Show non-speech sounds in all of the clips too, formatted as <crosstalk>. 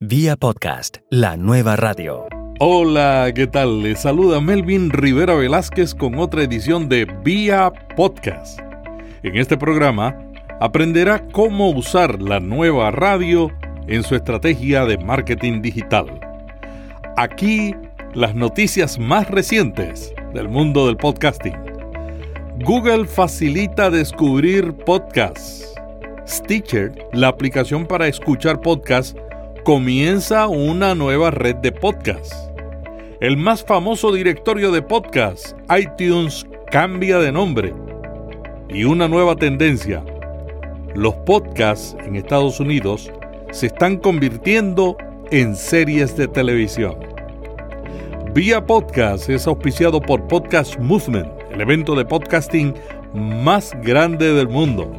Vía podcast, la nueva radio. Hola, ¿qué tal? Les saluda Melvin Rivera Velázquez con otra edición de Vía Podcast. En este programa aprenderá cómo usar la nueva radio en su estrategia de marketing digital. Aquí las noticias más recientes del mundo del podcasting. Google facilita descubrir podcasts. Stitcher, la aplicación para escuchar podcasts, comienza una nueva red de podcasts. El más famoso directorio de podcasts, iTunes, cambia de nombre. Y una nueva tendencia. Los podcasts en Estados Unidos se están convirtiendo en series de televisión. Vía Podcast es auspiciado por Podcast Movement, el evento de podcasting más grande del mundo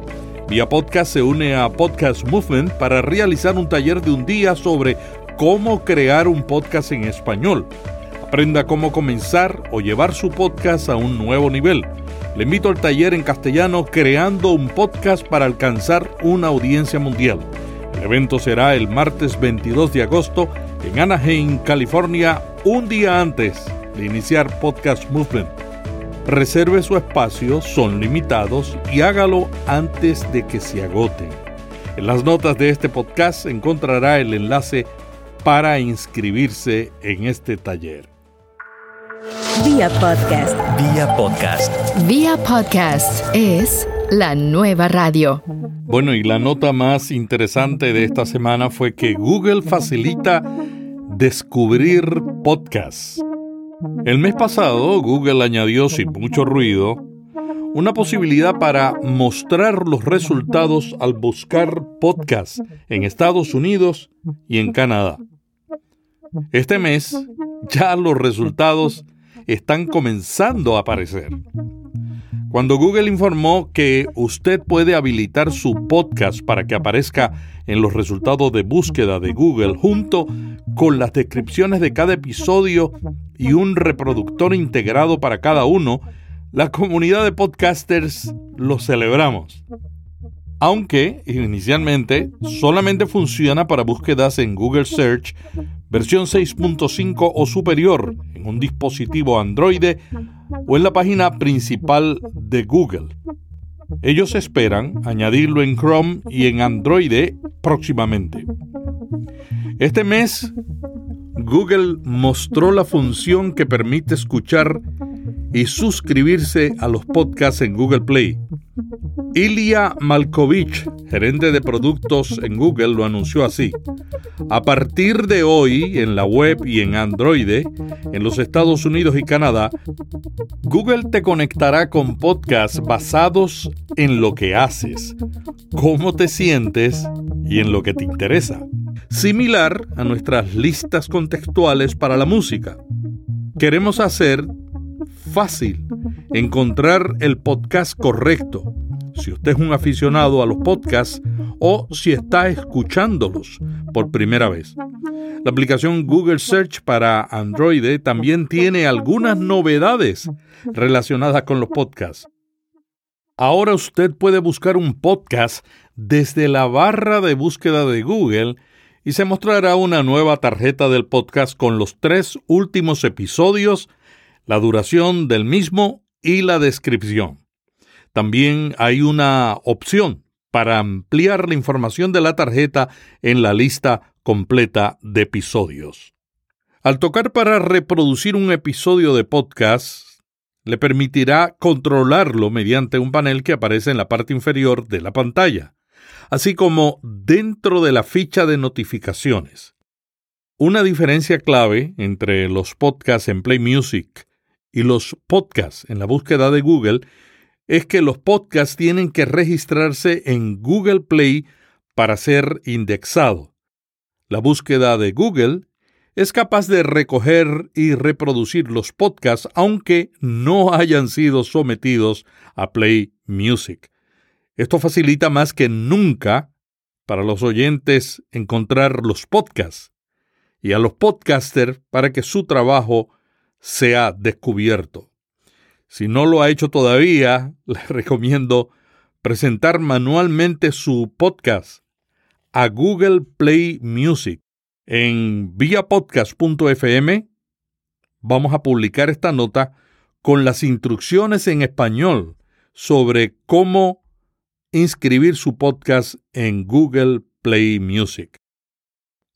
Vía Podcast se une a Podcast Movement para realizar un taller de un día sobre cómo crear un podcast en español. Aprenda cómo comenzar o llevar su podcast a un nuevo nivel. Le invito al taller en castellano Creando un podcast para alcanzar una audiencia mundial. El evento será el martes 22 de agosto en Anaheim, California, un día antes de iniciar Podcast Movement. Reserve su espacio, son limitados y hágalo antes de que se agoten. En las notas de este podcast encontrará el enlace para inscribirse en este taller. Vía podcast. Vía podcast. Vía podcast es la nueva radio. Bueno, y la nota más interesante de esta semana fue que Google facilita descubrir podcasts. El mes pasado, Google añadió sin mucho ruido una posibilidad para mostrar los resultados al buscar podcasts en Estados Unidos y en Canadá. Este mes ya los resultados están comenzando a aparecer. Cuando Google informó que usted puede habilitar su podcast para que aparezca en los resultados de búsqueda de Google junto con las descripciones de cada episodio y un reproductor integrado para cada uno, la comunidad de podcasters lo celebramos. Aunque inicialmente solamente funciona para búsquedas en Google Search versión 6.5 o superior en un dispositivo Android o en la página principal de Google. Ellos esperan añadirlo en Chrome y en Android próximamente. Este mes, Google mostró la función que permite escuchar y suscribirse a los podcasts en Google Play. Ilya Malkovich, gerente de productos en Google, lo anunció así. A partir de hoy, en la web y en Android, en los Estados Unidos y Canadá, Google te conectará con podcasts basados en lo que haces, cómo te sientes y en lo que te interesa. Similar a nuestras listas contextuales para la música. Queremos hacer fácil encontrar el podcast correcto si usted es un aficionado a los podcasts o si está escuchándolos por primera vez. La aplicación Google Search para Android también tiene algunas novedades relacionadas con los podcasts. Ahora usted puede buscar un podcast desde la barra de búsqueda de Google y se mostrará una nueva tarjeta del podcast con los tres últimos episodios, la duración del mismo y la descripción. También hay una opción para ampliar la información de la tarjeta en la lista completa de episodios. Al tocar para reproducir un episodio de podcast, le permitirá controlarlo mediante un panel que aparece en la parte inferior de la pantalla, así como dentro de la ficha de notificaciones. Una diferencia clave entre los podcasts en Play Music y los podcasts en la búsqueda de Google es que los podcasts tienen que registrarse en Google Play para ser indexado. La búsqueda de Google es capaz de recoger y reproducir los podcasts aunque no hayan sido sometidos a Play Music. Esto facilita más que nunca para los oyentes encontrar los podcasts y a los podcasters para que su trabajo sea descubierto. Si no lo ha hecho todavía, <laughs> le recomiendo presentar manualmente su podcast a Google Play Music. En viapodcast.fm vamos a publicar esta nota con las instrucciones en español sobre cómo inscribir su podcast en Google Play Music.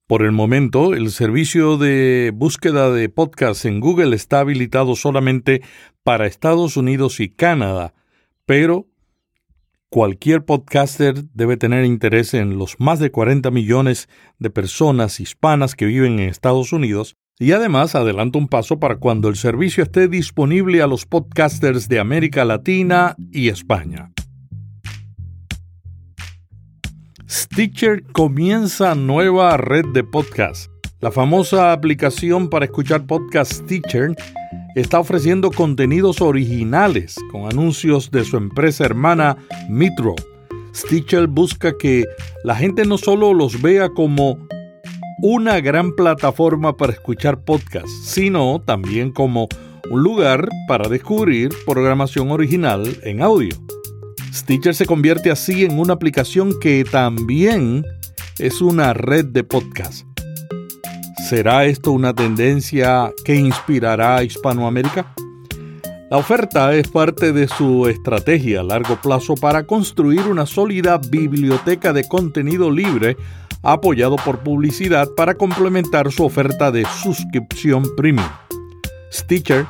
Por el momento, el servicio de búsqueda de podcasts en Google está habilitado solamente para Estados Unidos y Canadá, pero cualquier podcaster debe tener interés en los más de 40 millones de personas hispanas que viven en Estados Unidos y además adelanta un paso para cuando el servicio esté disponible a los podcasters de América Latina y España. Stitcher comienza nueva red de podcast. La famosa aplicación para escuchar podcast Stitcher está ofreciendo contenidos originales con anuncios de su empresa hermana Mitro. Stitcher busca que la gente no solo los vea como una gran plataforma para escuchar podcasts, sino también como un lugar para descubrir programación original en audio. Stitcher se convierte así en una aplicación que también es una red de podcasts. ¿Será esto una tendencia que inspirará a Hispanoamérica? La oferta es parte de su estrategia a largo plazo para construir una sólida biblioteca de contenido libre apoyado por publicidad para complementar su oferta de suscripción premium. Stitcher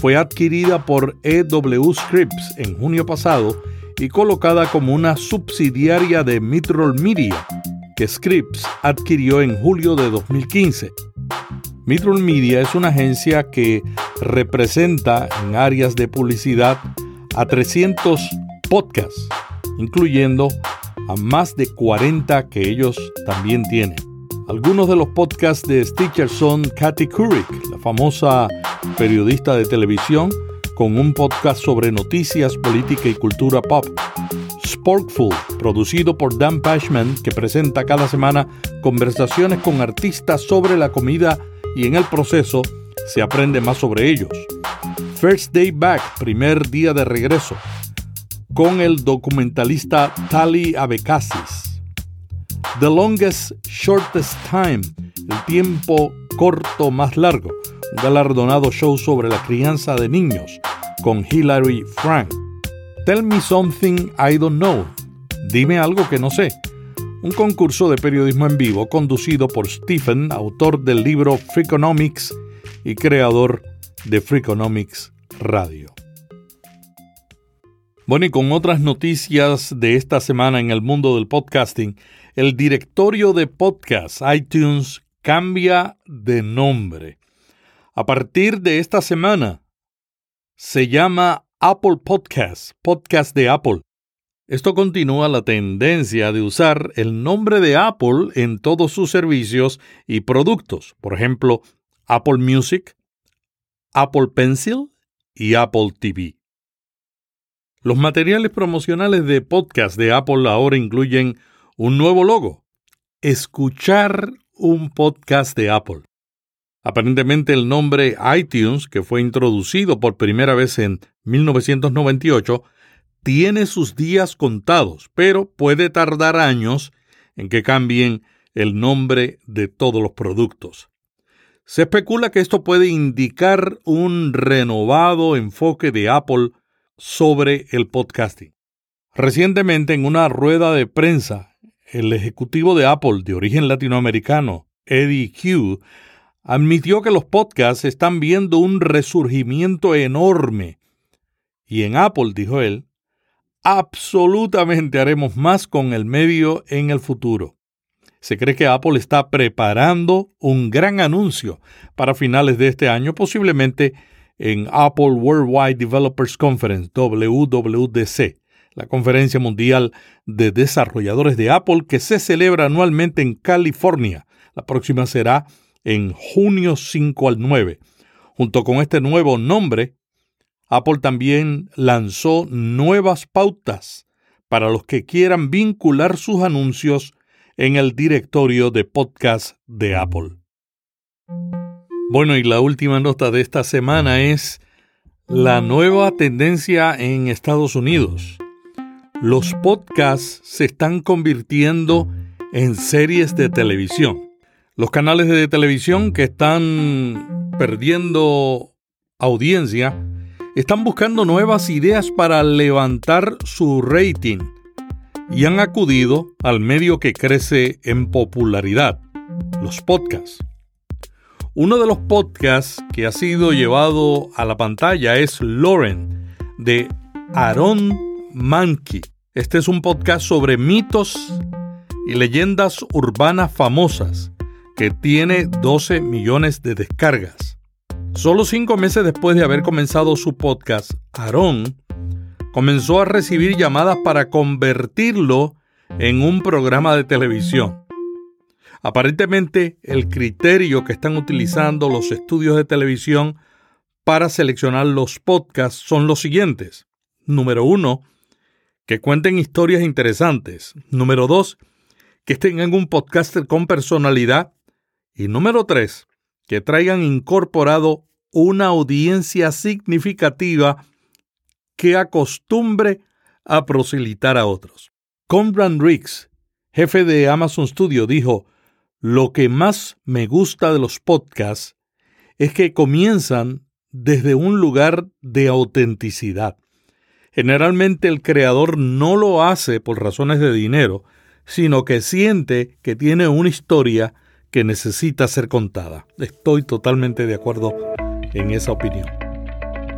fue adquirida por EW Scripts en junio pasado y colocada como una subsidiaria de Mitrol Media, que Scripps adquirió en julio de 2015. Mitrol Media es una agencia que representa en áreas de publicidad a 300 podcasts, incluyendo a más de 40 que ellos también tienen. Algunos de los podcasts de Stitcher son Katy Couric, la famosa periodista de televisión, con un podcast sobre noticias, política y cultura pop. Sporkful, producido por Dan Pashman, que presenta cada semana conversaciones con artistas sobre la comida y en el proceso se aprende más sobre ellos. First Day Back, primer día de regreso, con el documentalista Tali Abekasis. The Longest Shortest Time, el tiempo corto más largo, galardonado show sobre la crianza de niños, con Hilary Frank. Tell Me Something I Don't Know. Dime algo que no sé. Un concurso de periodismo en vivo conducido por Stephen, autor del libro Freakonomics y creador de Freakonomics Radio. Bueno, y con otras noticias de esta semana en el mundo del podcasting, el directorio de podcast iTunes cambia de nombre. A partir de esta semana, se llama Apple Podcast, podcast de Apple. Esto continúa la tendencia de usar el nombre de Apple en todos sus servicios y productos, por ejemplo, Apple Music, Apple Pencil y Apple TV. Los materiales promocionales de podcast de Apple ahora incluyen un nuevo logo, escuchar un podcast de Apple. Aparentemente el nombre iTunes, que fue introducido por primera vez en 1998, tiene sus días contados, pero puede tardar años en que cambien el nombre de todos los productos. Se especula que esto puede indicar un renovado enfoque de Apple sobre el podcasting. Recientemente, en una rueda de prensa, el ejecutivo de Apple de origen latinoamericano, Eddie Q, admitió que los podcasts están viendo un resurgimiento enorme. Y en Apple, dijo él, absolutamente haremos más con el medio en el futuro. Se cree que Apple está preparando un gran anuncio para finales de este año, posiblemente en Apple Worldwide Developers Conference, WWDC, la conferencia mundial de desarrolladores de Apple que se celebra anualmente en California. La próxima será en junio 5 al 9. Junto con este nuevo nombre, Apple también lanzó nuevas pautas para los que quieran vincular sus anuncios en el directorio de podcast de Apple. Bueno, y la última nota de esta semana es la nueva tendencia en Estados Unidos. Los podcasts se están convirtiendo en series de televisión. Los canales de televisión que están perdiendo audiencia están buscando nuevas ideas para levantar su rating y han acudido al medio que crece en popularidad, los podcasts. Uno de los podcasts que ha sido llevado a la pantalla es Lauren, de Aaron Mankey. Este es un podcast sobre mitos y leyendas urbanas famosas que tiene 12 millones de descargas. Solo cinco meses después de haber comenzado su podcast, Aaron comenzó a recibir llamadas para convertirlo en un programa de televisión. Aparentemente, el criterio que están utilizando los estudios de televisión para seleccionar los podcasts son los siguientes. Número uno, que cuenten historias interesantes. Número dos, que tengan un podcaster con personalidad. Y número tres, que traigan incorporado una audiencia significativa que acostumbre a proselitar a otros. Conrad Riggs, jefe de Amazon Studio, dijo, lo que más me gusta de los podcasts es que comienzan desde un lugar de autenticidad. Generalmente el creador no lo hace por razones de dinero, sino que siente que tiene una historia que necesita ser contada. Estoy totalmente de acuerdo en esa opinión.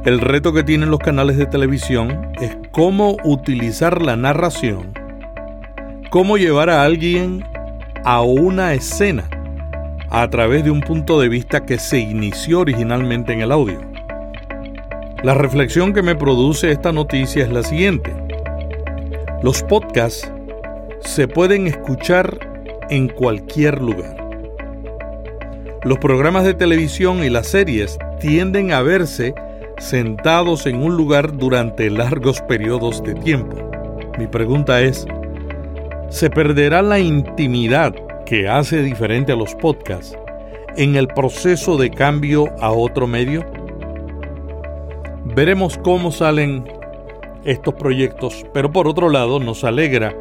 El reto que tienen los canales de televisión es cómo utilizar la narración, cómo llevar a alguien a una escena a través de un punto de vista que se inició originalmente en el audio. La reflexión que me produce esta noticia es la siguiente. Los podcasts se pueden escuchar en cualquier lugar. Los programas de televisión y las series tienden a verse sentados en un lugar durante largos periodos de tiempo. Mi pregunta es, ¿se perderá la intimidad que hace diferente a los podcasts en el proceso de cambio a otro medio? Veremos cómo salen estos proyectos, pero por otro lado nos alegra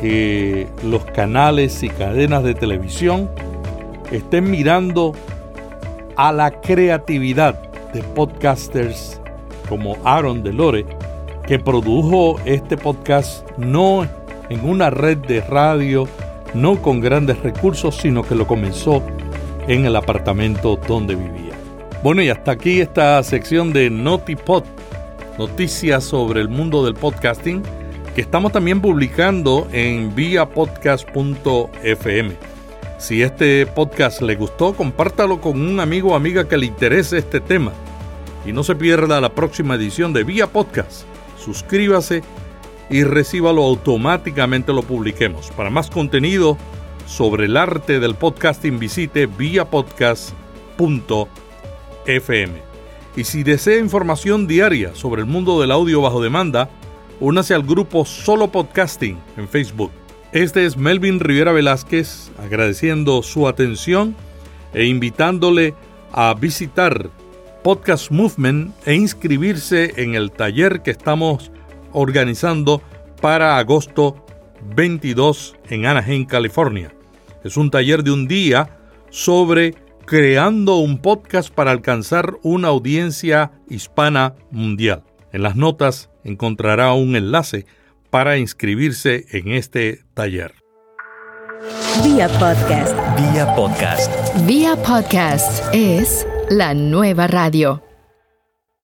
que los canales y cadenas de televisión estén mirando a la creatividad de podcasters como Aaron Delore, que produjo este podcast no en una red de radio, no con grandes recursos, sino que lo comenzó en el apartamento donde vivía. Bueno, y hasta aquí esta sección de NotiPod, noticias sobre el mundo del podcasting, que estamos también publicando en viapodcast.fm. Si este podcast le gustó, compártalo con un amigo o amiga que le interese este tema. Y no se pierda la próxima edición de Vía Podcast. Suscríbase y recíbalo automáticamente lo publiquemos. Para más contenido sobre el arte del podcasting visite viapodcast.fm. Y si desea información diaria sobre el mundo del audio bajo demanda, únase al grupo Solo Podcasting en Facebook. Este es Melvin Rivera Velázquez agradeciendo su atención e invitándole a visitar Podcast Movement e inscribirse en el taller que estamos organizando para agosto 22 en Anaheim, California. Es un taller de un día sobre creando un podcast para alcanzar una audiencia hispana mundial. En las notas encontrará un enlace para inscribirse en este taller. Vía podcast. Vía podcast. Vía podcast es la nueva radio.